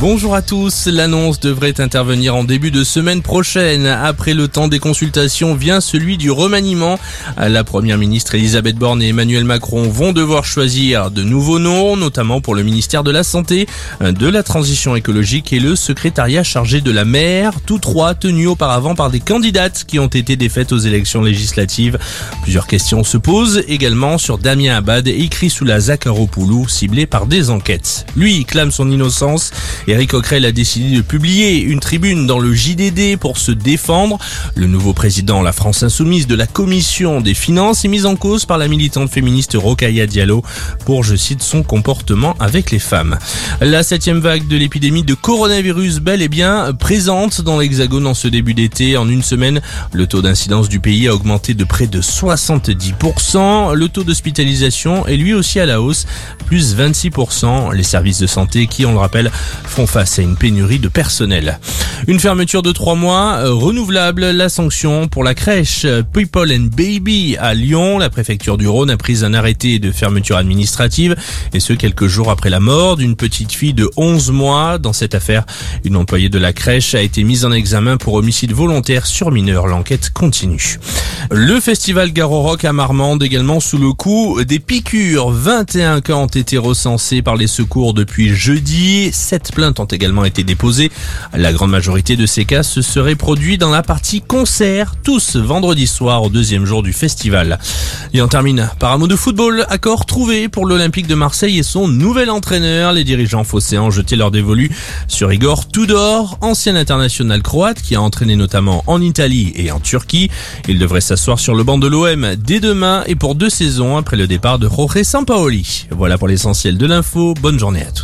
Bonjour à tous. L'annonce devrait intervenir en début de semaine prochaine. Après le temps des consultations vient celui du remaniement. La première ministre Elisabeth Borne et Emmanuel Macron vont devoir choisir de nouveaux noms, notamment pour le ministère de la Santé, de la Transition écologique et le secrétariat chargé de la mer, tous trois tenus auparavant par des candidates qui ont été défaites aux élections législatives. Plusieurs questions se posent également sur Damien Abad et Chrysoula Zakharopoulou, ciblés par des enquêtes. Lui clame son innocence Eric Coquerel a décidé de publier une tribune dans le JDD pour se défendre. Le nouveau président, la France Insoumise de la Commission des Finances, est mis en cause par la militante féministe Rokaya Diallo pour, je cite, son comportement avec les femmes. La septième vague de l'épidémie de coronavirus, bel et bien présente dans l'Hexagone en ce début d'été. En une semaine, le taux d'incidence du pays a augmenté de près de 70%. Le taux d'hospitalisation est lui aussi à la hausse, plus 26%. Les services de santé qui, on le rappelle, font face à une pénurie de personnel. Une fermeture de trois mois, euh, renouvelable, la sanction pour la crèche People and Baby à Lyon. La préfecture du Rhône a pris un arrêté de fermeture administrative et ce quelques jours après la mort d'une petite fille de 11 mois. Dans cette affaire, une employée de la crèche a été mise en examen pour homicide volontaire sur mineur. L'enquête continue. Le festival Garo Rock à Marmande également sous le coup des piqûres. 21 cas ont été recensés par les secours depuis jeudi. Sept plaintes ont également été déposées. La grande majorité de ces cas se seraient produits dans la partie concert, tous vendredi soir au deuxième jour du festival. Et on termine par un mot de football. Accord trouvé pour l'Olympique de Marseille et son nouvel entraîneur. Les dirigeants phocéens jeté leur dévolu sur Igor Tudor, ancien international croate qui a entraîné notamment en Italie et en Turquie. Il devrait s'asseoir sur le banc de l'OM dès demain et pour deux saisons après le départ de Jorge Sampaoli. Voilà pour l'essentiel de l'info. Bonne journée à tous.